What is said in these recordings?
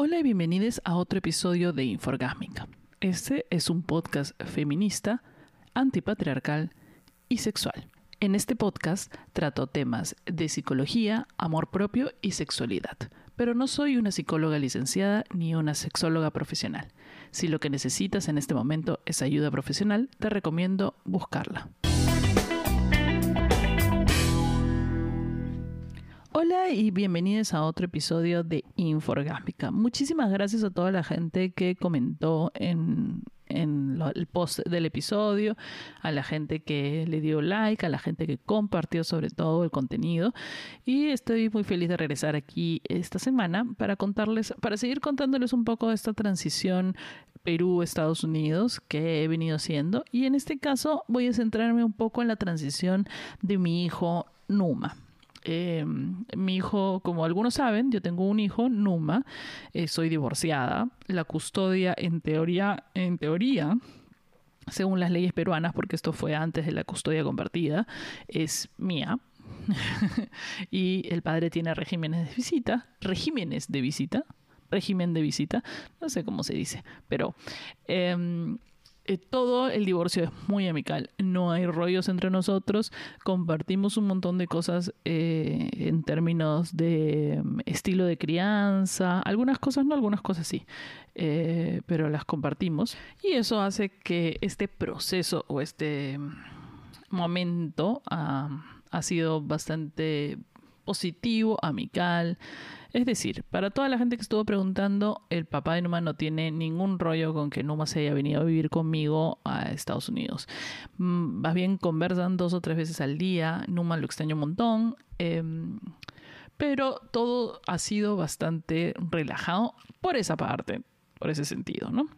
Hola y bienvenidos a otro episodio de Inforgásmica. Este es un podcast feminista, antipatriarcal y sexual. En este podcast trato temas de psicología, amor propio y sexualidad, pero no soy una psicóloga licenciada ni una sexóloga profesional. Si lo que necesitas en este momento es ayuda profesional, te recomiendo buscarla. Hola y bienvenidos a otro episodio de Inforgásmica. Muchísimas gracias a toda la gente que comentó en, el post del episodio, a la gente que le dio like, a la gente que compartió sobre todo el contenido. Y estoy muy feliz de regresar aquí esta semana para contarles, para seguir contándoles un poco de esta transición Perú-Estados Unidos que he venido haciendo. Y en este caso voy a centrarme un poco en la transición de mi hijo Numa. Eh, mi hijo, como algunos saben, yo tengo un hijo, Numa, eh, soy divorciada. La custodia, en teoría, en teoría, según las leyes peruanas, porque esto fue antes de la custodia compartida, es mía. y el padre tiene regímenes de visita, regímenes de visita, régimen de visita, no sé cómo se dice, pero em, eh, todo el divorcio es muy amical, no hay rollos entre nosotros, compartimos un montón de cosas eh, en términos de mm, estilo de crianza, algunas cosas no, algunas cosas sí, eh, pero las compartimos y eso hace que este proceso o este mm, momento ah, ha sido bastante positivo, amical. Es decir, para toda la gente que estuvo preguntando, el papá de Numa no tiene ningún rollo con que Numa se haya venido a vivir conmigo a Estados Unidos. Mm, más bien conversan dos o tres veces al día. Numa lo extraña un montón. Em, pero todo ha sido bastante relajado por esa parte, por ese sentido, ¿no?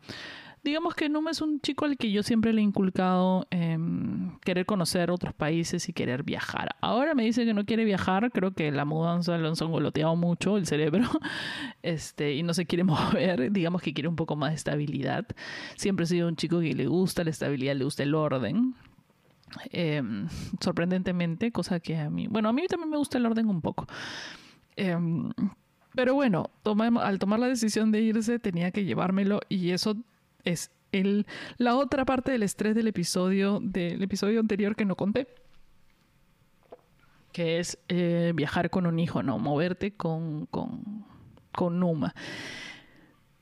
Digamos que Numa es un chico al que yo siempre le he inculcado em, querer conocer otros países y querer viajar. Ahora me dice que no quiere viajar, creo que la mudanza lo han songoloteado mucho el cerebro este, y no se quiere mover, digamos que quiere un poco más de estabilidad. Siempre ha sido un chico que le gusta la estabilidad, le gusta el orden. Em, sorprendentemente, cosa que a mí, bueno, a mí también me gusta el orden un poco. Em, pero bueno, al tomar la decisión de irse tenía que llevármelo y eso es el, la otra parte del estrés del episodio, del episodio anterior que no conté. Que es eh, viajar con un hijo, no, moverte con, con, con Numa.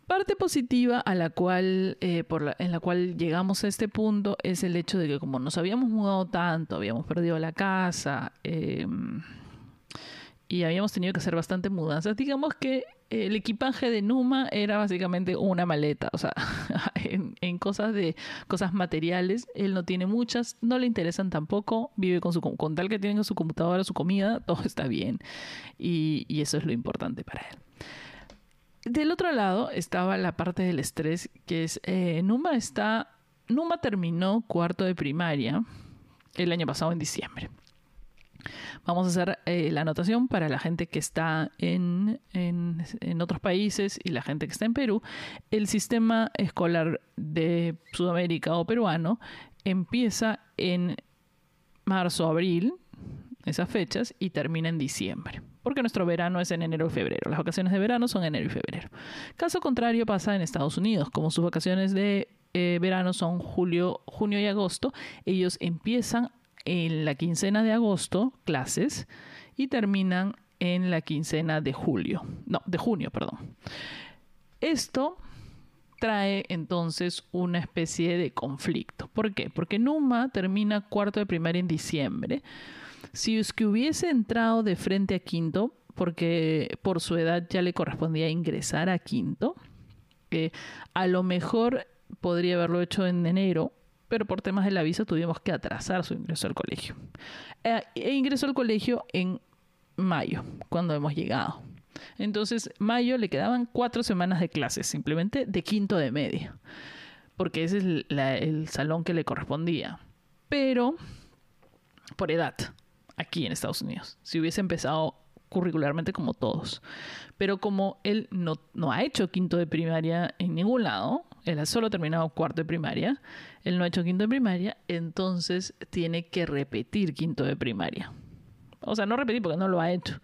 Parte positiva a la cual, eh, por en la cual llegamos a este punto es el hecho de que como nos habíamos mudado tanto, habíamos perdido la casa, eh, y habíamos tenido que hacer bastante mudanzas. Digamos que el equipaje de Numa era básicamente una maleta, o sea, en, cosas de cosas materiales, él no tiene muchas, no le interesan tampoco, vive con su con tal que tiene su computadora, su comida, todo está bien y, eso es lo importante para él. Del otro lado estaba la parte del estrés, que es eh, Numa está, Numa terminó cuarto de primaria el año pasado en diciembre. Vamos a hacer eh, la anotación para la gente que está en, en, otros países y la gente que está en Perú. El sistema escolar de Sudamérica o peruano empieza en marzo, abril, esas fechas, y termina en diciembre. Porque nuestro verano es en enero y febrero. Las vacaciones de verano son enero y febrero. Caso contrario pasa en Estados Unidos. Como sus vacaciones de eh, verano son julio, junio y agosto, ellos empiezan en la quincena de agosto clases y terminan en la quincena de julio, no, de junio, perdón. Esto trae entonces una especie de conflicto. ¿Por qué? Porque Numa termina cuarto de primaria en diciembre. Si es que hubiese entrado de frente a quinto, porque por su edad ya le correspondía ingresar a quinto, eh, a lo mejor podría haberlo hecho en enero pero por temas de la visa tuvimos que atrasar su ingreso al colegio. Eh, e ingresó al colegio en mayo, cuando hemos llegado. Entonces, mayo le quedaban cuatro semanas de clases, simplemente de quinto de media, porque ese es el salón que le correspondía. Pero, por edad, aquí en Estados Unidos, si hubiese empezado curricularmente como todos. Pero como él no, no ha hecho quinto de primaria en ningún lado, él ha solo terminado cuarto de primaria, él no ha hecho quinto de primaria, entonces tiene que repetir quinto de primaria. O sea, no repetir porque no lo ha hecho.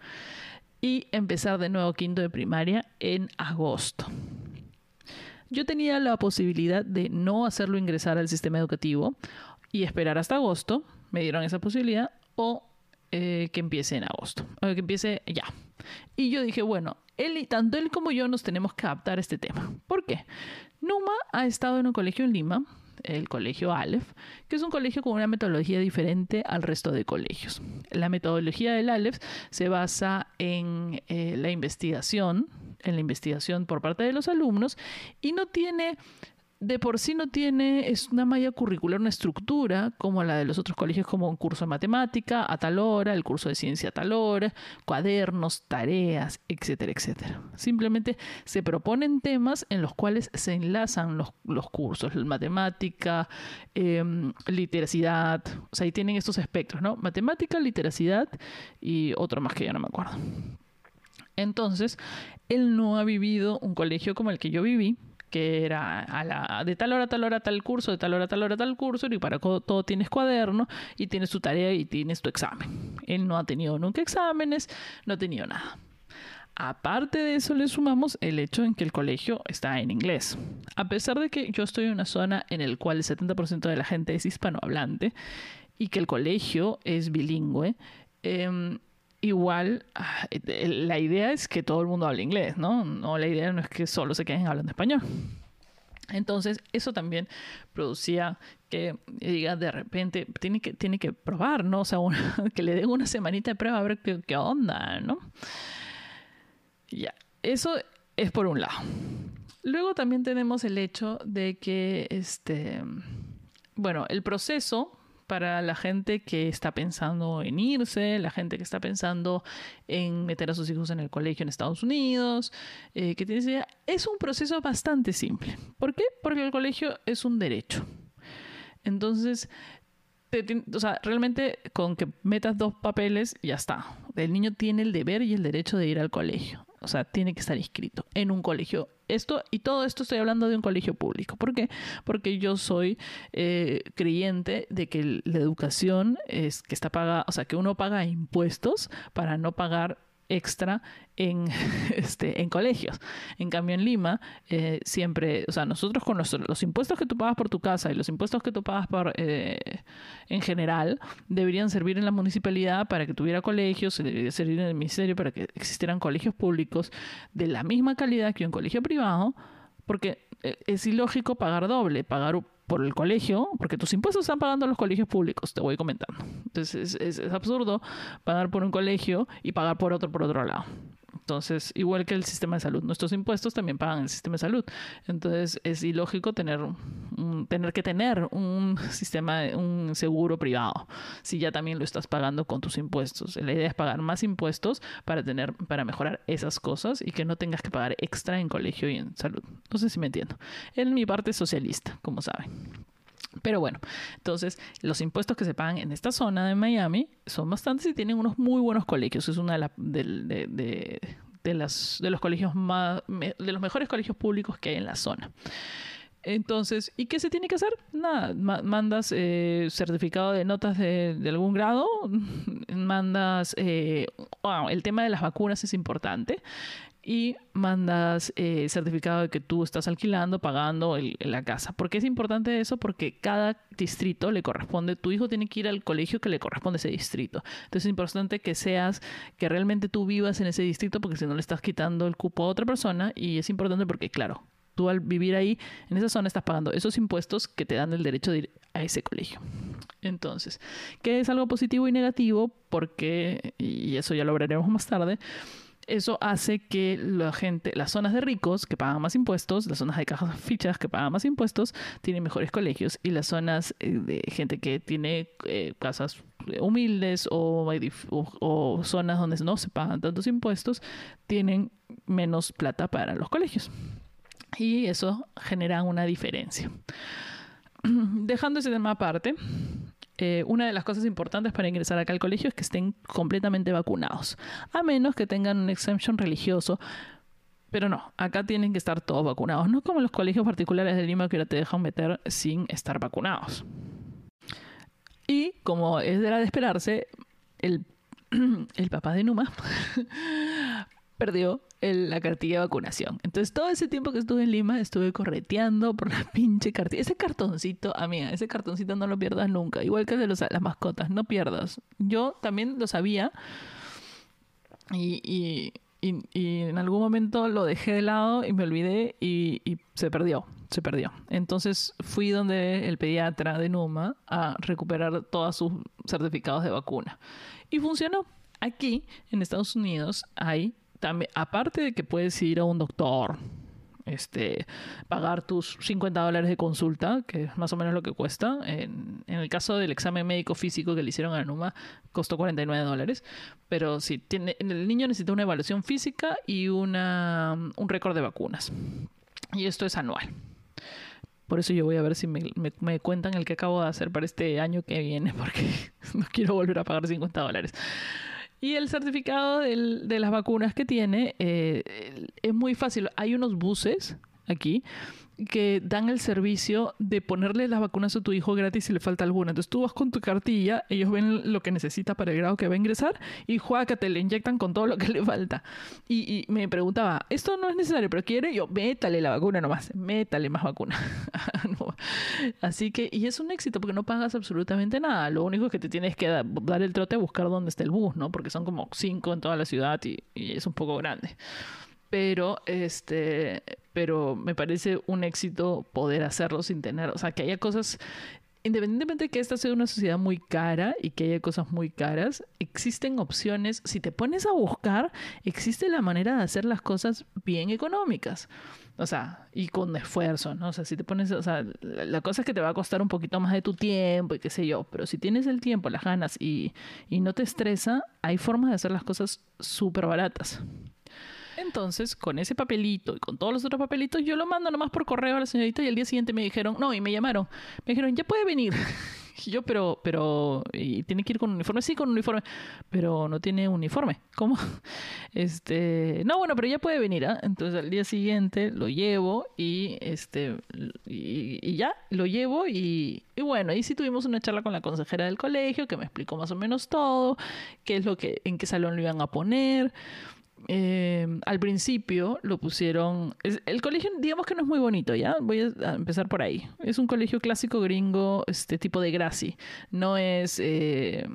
y empezar de nuevo quinto de primaria en agosto. Yo tenía la posibilidad de no hacerlo ingresar al sistema educativo y esperar hasta agosto, me dieron esa posibilidad, o eh, que empiece en agosto, o que empiece ya. Y yo dije, bueno, él, tanto él como yo nos tenemos que adaptar a este tema. ¿Por qué? Numa ha estado en un colegio en Lima, el colegio Aleph, que es un colegio con una metodología diferente al resto de colegios. La metodología del Aleph se basa en eh, la investigación, en la investigación por parte de los alumnos y no tiene de por sí no tiene es una malla curricular, una estructura como la de los otros colegios, como un curso de matemática a tal hora, el curso de ciencia a tal hora, cuadernos, tareas, etcétera, etcétera. Simplemente se proponen temas en los cuales se enlazan los, los cursos, matemática, eh, literacidad, o sea, ahí tienen estos espectros, ¿no? Matemática, literacidad y otro más que ya no me acuerdo. Entonces, él no ha vivido un colegio como el que yo viví, que era a la, de tal hora, tal hora, tal curso, de tal hora, tal hora, tal curso, y para todo tienes cuaderno y tienes tu tarea y tienes tu examen. Él no ha tenido nunca exámenes, no ha tenido nada. Aparte de eso, le sumamos el hecho en que el colegio está en inglés. A pesar de que yo estoy en una zona en la cual el 70% de la gente es hispanohablante y que el colegio es bilingüe, eh, igual ah, la idea es que todo el mundo hable inglés, ¿no? No, la idea no es que solo se queden hablando español. Entonces, eso también producía que diga de repente, tiene que, tiene que probar, ¿no? O sea, que le den una semanita de prueba a ver qué, qué onda, ¿no? Ya, eso es por un lado. Luego también tenemos el hecho de que, este, bueno, el proceso para la gente que está pensando en irse, la gente que está pensando en meter a sus hijos en el colegio en Estados Unidos, eh, que tiene es un proceso bastante simple. ¿Por qué? Porque el colegio es un derecho. Entonces, o sea, realmente con que metas dos papeles, ya está. El niño tiene el deber y el derecho de ir al colegio. O sea, tiene que estar inscrito en un colegio. Esto, y todo esto estoy hablando de un colegio público. ¿Por qué? Porque yo soy eh, creyente de que la educación es que está pagada, o sea, que uno paga impuestos para no pagar extra en, este, en colegios. En cambio, en Lima, eh, siempre, o sea, nosotros con los, los, impuestos que tú pagas por tu casa y los impuestos que tú pagas por, eh, en general, deberían servir en la municipalidad para que tuviera colegios, debería servir en el ministerio para que existieran colegios públicos de la misma calidad que un colegio privado, porque eh, es ilógico pagar doble, pagar por el colegio, porque tus impuestos están pagando los colegios públicos, te voy comentando. Entonces es, es, absurdo pagar por un colegio y pagar por otro por otro lado. Entonces, igual que el sistema de salud, nuestros impuestos también pagan el sistema de salud. Entonces, es ilógico tener, un, tener que tener un sistema, un seguro privado, si ya también lo estás pagando con tus impuestos. La idea es pagar más impuestos para tener, para mejorar esas cosas y que no tengas que pagar extra en colegio y en salud. No sé si me entiendo. En mi parte socialista, como saben. Pero bueno, entonces los impuestos que se pagan en esta zona de Miami son bastantes y tienen unos muy buenos colegios. Es una de, de, las, de los colegios más, de los mejores colegios públicos que hay en la zona. Entonces, ¿y qué se tiene que hacer? Nada, mandas eh, certificado de notas de, de algún grado, mandas, eh, wow, el tema de las vacunas es importante y mandas eh, certificado de que tú estás alquilando, pagando la casa. ¿Por qué es importante eso? Porque cada distrito le corresponde, tu hijo tiene que ir al colegio que le corresponde a ese distrito. Entonces es importante que seas, que realmente tú vivas en ese distrito porque si no le estás quitando el cupo a otra persona y es importante porque, claro, tú al vivir ahí, en esa zona, estás pagando esos impuestos que te dan el derecho de ir a ese colegio. Entonces, ¿qué es algo positivo y negativo? Porque, y eso ya lo veremos más tarde, eso hace que la gente, las zonas de ricos que pagan más impuestos, las zonas de cajas fichas que pagan más impuestos, tienen mejores colegios y las zonas eh, de gente que tiene eh, casas humildes o, o, zonas donde no se pagan tantos impuestos, tienen menos plata para los colegios. Y eso genera una diferencia. Dejando ese tema aparte, eh, una de las cosas importantes para ingresar acá al colegio es que estén completamente vacunados, a menos que tengan un exemption religioso. Pero no, acá tienen que estar todos vacunados, no como los colegios particulares de Lima que ahora te dejan meter sin estar vacunados. Y como es de la de esperarse, el, el papá de Numa perdió la cartilla de vacunación. Entonces, todo ese tiempo que estuve en Lima, estuve correteando por la pinche cartilla. Ese cartoncito, amiga, ese cartoncito no lo pierdas nunca. Igual que el de los, las mascotas, no pierdas. Yo también lo sabía. Y, y, y, en algún momento lo dejé de lado y me olvidé y, y se perdió se perdió. Entonces fui donde el pediatra de Numa a recuperar todos sus certificados de vacuna. Y funcionó. Aquí, en Estados Unidos, hay también, aparte de que puedes ir a un doctor, este, pagar tus 50 dólares de consulta, que es más o menos lo que cuesta. En, el caso del examen médico físico que le hicieron a Numa, costó 49 dólares. Pero sí, tiene, el niño necesita una evaluación física y una, un récord de vacunas. Y esto es anual. Por eso yo voy a ver si me, me, cuentan el que acabo de hacer para este año que viene, porque no quiero volver a pagar 50 dólares. Y el certificado de las vacunas que tiene eh, es muy fácil. Hay unos buses aquí que dan el servicio de ponerle las vacunas a tu hijo gratis si le falta alguna. Entonces tú vas con tu cartilla, ellos ven lo que necesita para el grado que va a ingresar y juega te le inyectan con todo lo que le falta. Y, me preguntaba, esto no es necesario, pero quiere yo, métale la vacuna nomás, métale más vacuna. Así que, y es un éxito porque no pagas absolutamente nada. Lo único que te tienes que dar el trote a buscar dónde está el bus, ¿no? Porque son como cinco en toda la ciudad y es un poco grande pero este pero me parece un éxito poder hacerlo sin tener, o sea, que haya cosas independientemente de que esta sea una sociedad muy cara y que haya cosas muy caras, existen opciones. Si te pones a buscar, existe la manera de hacer las cosas bien económicas. O sea, y con esfuerzo, ¿no? O sea, si te pones, o sea, la cosa es que te va a costar un poquito más de tu tiempo y qué sé yo, pero si tienes el tiempo, las ganas y, y no te estresa, hay formas de hacer las cosas súper baratas. Entonces, con ese papelito y con todos los otros papelitos, yo lo mando nomás por correo a la señorita y el día siguiente me dijeron, no, y me llamaron, me dijeron, ya puede venir. Y yo, pero, pero, ¿y tiene que ir con uniforme? Sí, con uniforme, pero no tiene uniforme. ¿Cómo? Este, no, bueno, pero ya puede venir, ¿ah? Entonces al día siguiente lo llevo y, este, y, ya, lo llevo y, y bueno, ahí sí tuvimos una charla con la consejera del colegio que me explicó más o menos todo, qué es lo que, en qué salón lo iban a poner. Eh, al principio lo pusieron. el colegio, digamos que no es muy bonito, ¿ya? Voy a, empezar por ahí. Es un colegio clásico gringo, este tipo de Gracie. No es. Eh,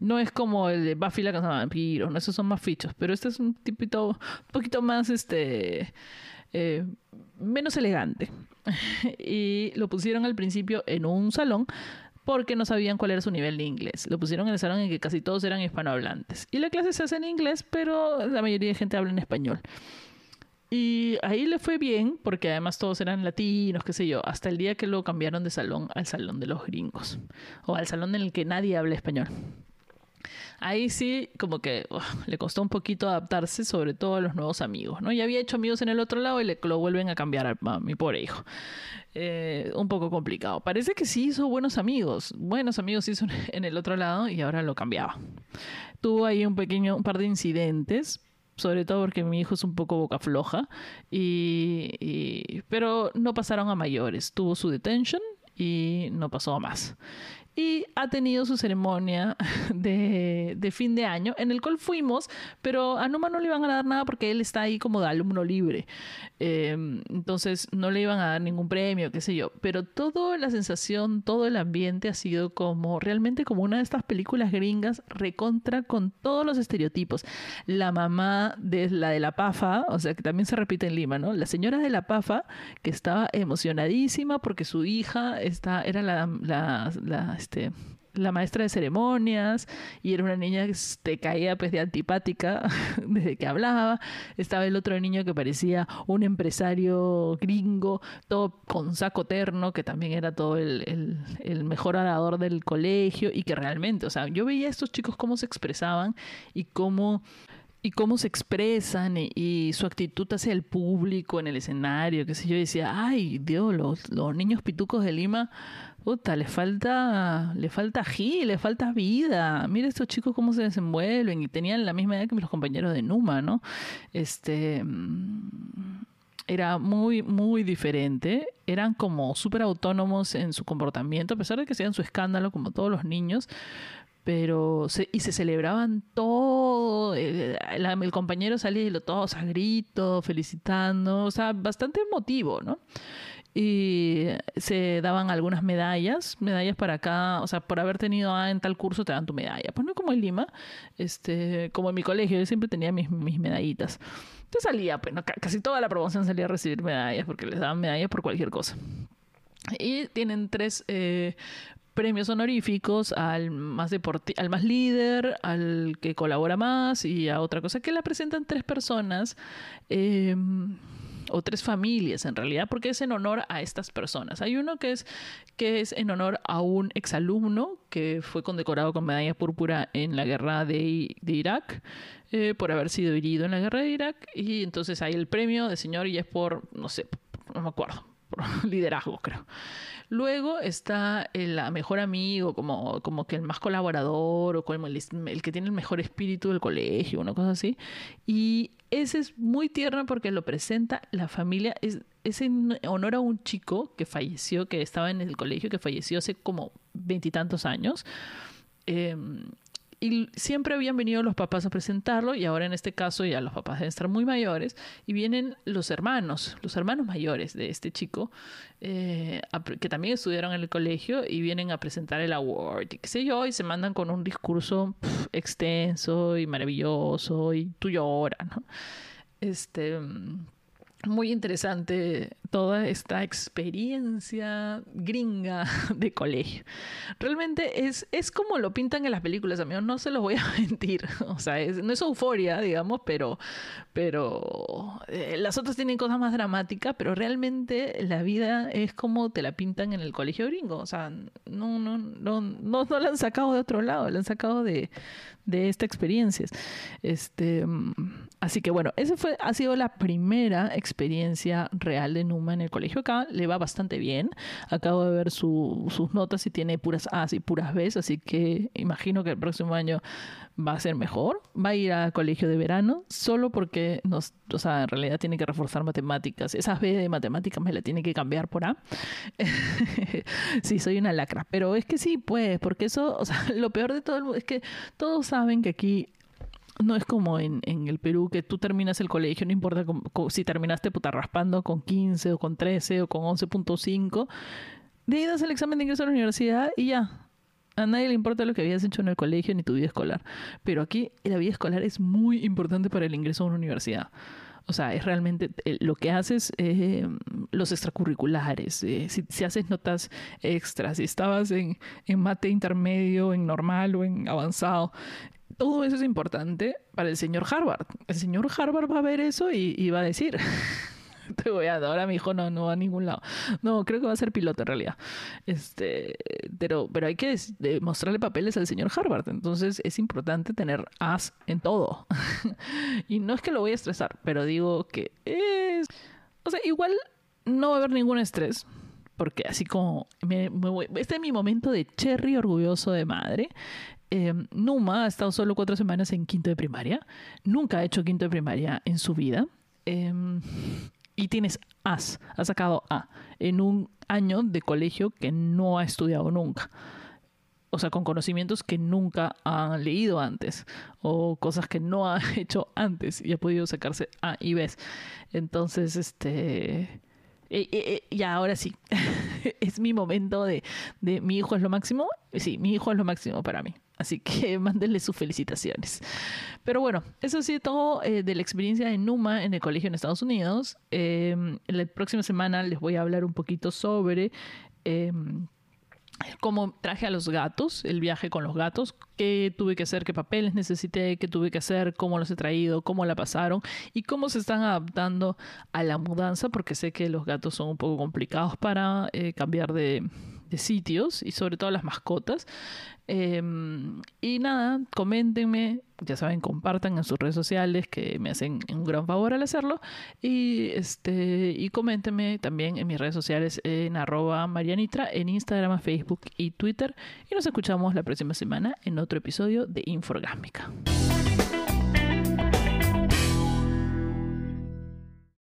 no es como el de Buffy la de vampiros, ¿no? esos son más fichos, pero este es un tipito un poquito más este eh, menos elegante. y lo pusieron al principio en un salón porque no sabían cuál era su nivel de inglés. Lo pusieron en el salón en que casi todos eran hispanohablantes. Y la clase se hace en inglés, pero la mayoría de gente habla en español. Y ahí le fue bien, porque además todos eran latinos, qué sé yo, hasta el día que lo cambiaron de salón al salón de los gringos, o al salón en el que nadie habla español. Ahí sí, como que le costó un poquito adaptarse, sobre todo a los nuevos amigos, ¿no? Ya había hecho amigos en el otro lado y le lo vuelven a cambiar a, mi pobre hijo. Eh, un poco complicado. Parece que sí hizo buenos amigos, buenos amigos hizo en el otro lado y ahora lo cambiaba. Tuvo ahí un pequeño, un par de incidentes, sobre todo porque mi hijo es un poco boca floja, y, pero no pasaron a mayores. Tuvo su detention y no pasó a más y ha tenido su ceremonia de, fin de año en el cual fuimos, pero a Numa no le iban a dar nada porque él está ahí como de alumno libre. Em, entonces no le iban a dar ningún premio, qué sé yo. Pero toda la sensación, todo el ambiente ha sido como realmente como una de estas películas gringas recontra con todos los estereotipos. La mamá de la de la PAFA, o sea que también se repite en Lima, ¿no? La señora de la PAFA que estaba emocionadísima porque su hija está, era la este, la maestra de ceremonias y era una niña que te caía pues de antipática desde que hablaba. Estaba el otro niño que parecía un empresario gringo, todo con saco terno, que también era todo el, el, mejor orador del colegio y que realmente, o sea, yo veía a estos chicos cómo se expresaban y cómo y cómo se expresan y, su actitud hacia el público en el escenario, qué sé yo, decía, ay Dios, los, los niños pitucos de Lima puta, le falta, le falta gil, le falta vida. Mira estos chicos cómo se desenvuelven y tenían la misma edad que los compañeros de Numa, ¿no? Este mm, era muy, muy diferente. Eran como súper autónomos en su comportamiento, a pesar de que hacían su escándalo como todos los niños. Pero se, y se celebraban todo, el, el compañero salía y lo todos a gritos, felicitando, o sea, bastante emotivo, ¿no? y se daban algunas medallas, medallas para cada, o sea, por haber tenido A en tal curso te dan tu medalla. Pues no como en Lima, este, como en mi colegio, yo siempre tenía mis, mis medallitas. Entonces salía, pues casi toda la promoción salía a recibir medallas porque les daban medallas por cualquier cosa. Y tienen tres eh, premios honoríficos al más al más líder, al que colabora más y a otra cosa que la presentan tres personas. Eh, o tres familias en realidad, porque es en honor a estas personas. Hay uno que es, que es en honor a un exalumno que fue condecorado con medalla púrpura en la guerra de, de Irak, eh, por haber sido herido en la guerra de Irak, y entonces hay el premio de señor y es por, no sé, no me acuerdo, por liderazgo creo. Luego está el mejor amigo, como, como que el más colaborador o como el, que tiene el mejor espíritu del colegio, una cosa así. Y ese es muy tierno porque lo presenta la familia. Es, es en honor a un chico que falleció, que estaba en el colegio, que falleció hace como veintitantos años. Eh, y siempre habían venido los papás a presentarlo y ahora en este caso ya los papás deben estar muy mayores y vienen los hermanos, los hermanos mayores de este chico eh, que también estudiaron en el colegio y vienen a presentar el award y qué sé yo y se mandan con un discurso extenso y maravilloso y tú lloras. Este muy interesante toda esta experiencia gringa de colegio. Realmente es, es como lo pintan en las películas, amigos, no se los voy a mentir. O sea, no es euforia, digamos, pero, pero eh, las otras tienen cosas más dramáticas, pero realmente la vida es como te la pintan en el colegio gringo. O sea, no, no, no, no, no la han sacado de otro lado, la han sacado de, de esta experiencia. Este, así que bueno, esa fue, ha sido la primera experiencia real de Numa en el colegio. Acá le va bastante bien. Acabo de ver sus notas y tiene puras A y puras B, así que imagino que el próximo año va a ser mejor. Va a ir al colegio de verano solo porque nos, o sea, en realidad tiene que reforzar matemáticas. Esas B de matemáticas me la tiene que cambiar por A. sí, soy una lacra, pero es que sí, pues, porque eso, o sea, lo peor de todo es que todos saben que aquí no es como en, el Perú que tú terminas el colegio, no importa si terminaste puta raspando con 15 o con 13 o con 11.5, de ahí das el examen de ingreso a la universidad y ya, a nadie le importa lo que habías hecho en el colegio ni tu vida escolar. Pero aquí la vida escolar es muy importante para el ingreso a una universidad. O sea, es realmente eh, lo que haces, eh, los extracurriculares, eh, si, si, haces notas extras, si estabas en, en mate intermedio, en normal o en avanzado, todo eso es importante para el señor Harvard. El señor Harvard va a ver eso y, y va a decir, Estoy voy Ahora mi hijo no, no va a ningún lado. No, creo que va a ser piloto en realidad. Este, pero, pero hay que mostrarle papeles al señor Harvard. Entonces es importante tener as en todo. y no es que lo voy a estresar, pero digo que es. O sea, igual no va a haber ningún estrés. Porque así como este es mi momento de cherry orgulloso de madre. Eh, Numa ha estado solo cuatro semanas en quinto de primaria. Nunca ha hecho quinto de primaria en su vida. Eh, y tienes As, has sacado A en un año de colegio que no ha estudiado nunca. O sea, con conocimientos que nunca ha leído antes o cosas que no ha hecho antes y ha podido sacarse A y B. Entonces, este... Eh, eh, eh, y ahora sí, es mi momento de, de mi hijo es lo máximo. Sí, mi hijo es lo máximo para mí. Así que mándenle sus felicitaciones. Pero bueno, eso sí todo eh, de la experiencia de Numa en el colegio en Estados Unidos. Em, la próxima semana les voy a hablar un poquito sobre em, cómo traje a los gatos, el viaje con los gatos, qué tuve que hacer, qué papeles necesité, qué tuve que hacer, cómo los he traído, cómo la pasaron y cómo se están adaptando a la mudanza, porque sé que los gatos son un poco complicados para eh, cambiar de, de sitios y sobre todo las mascotas. Em, y nada, coméntenme, ya saben, compartan en sus redes sociales que me hacen un gran favor al hacerlo. Y este, y coméntenme también en mis redes sociales en arroba Marianitra, en Instagram, Facebook y Twitter. Y nos escuchamos la próxima semana en otro episodio de Inforgámica.